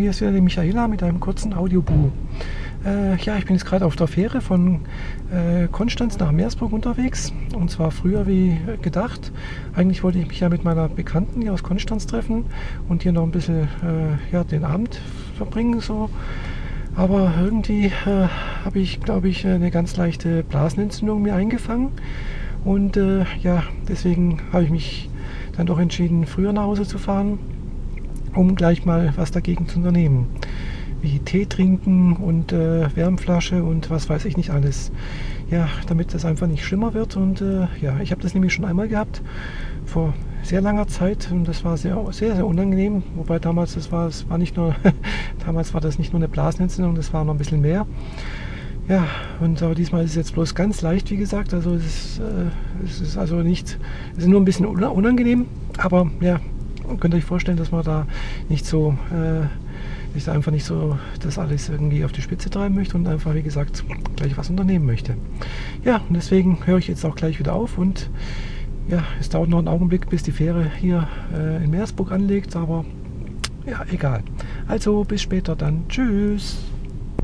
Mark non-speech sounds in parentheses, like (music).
hier ist wieder die Michaela mit einem kurzen Audiobuch. Äh, ja, ich bin jetzt gerade auf der Fähre von äh, Konstanz nach Meersburg unterwegs und zwar früher wie gedacht. Eigentlich wollte ich mich ja mit meiner Bekannten hier aus Konstanz treffen und hier noch ein bisschen äh, ja, den Abend verbringen. So. Aber irgendwie äh, habe ich, glaube ich, eine ganz leichte Blasenentzündung mir eingefangen und äh, ja, deswegen habe ich mich dann doch entschieden, früher nach Hause zu fahren um gleich mal was dagegen zu unternehmen. Wie Tee trinken und äh, Wärmflasche und was weiß ich nicht alles. Ja, damit das einfach nicht schlimmer wird. Und äh, ja, ich habe das nämlich schon einmal gehabt, vor sehr langer Zeit. Und das war sehr, sehr, sehr unangenehm. Wobei damals, das war, das war nicht nur, (laughs) damals war das nicht nur eine Blasenentzündung, das war noch ein bisschen mehr. Ja, und aber diesmal ist es jetzt bloß ganz leicht, wie gesagt. Also es ist, äh, es ist also nicht, es ist nur ein bisschen unangenehm, aber ja, könnt ihr euch vorstellen, dass man da nicht so, äh, ich einfach nicht so das alles irgendwie auf die Spitze treiben möchte und einfach, wie gesagt, gleich was unternehmen möchte. Ja, und deswegen höre ich jetzt auch gleich wieder auf und ja, es dauert noch einen Augenblick, bis die Fähre hier äh, in Meersburg anlegt, aber ja, egal. Also bis später dann. Tschüss.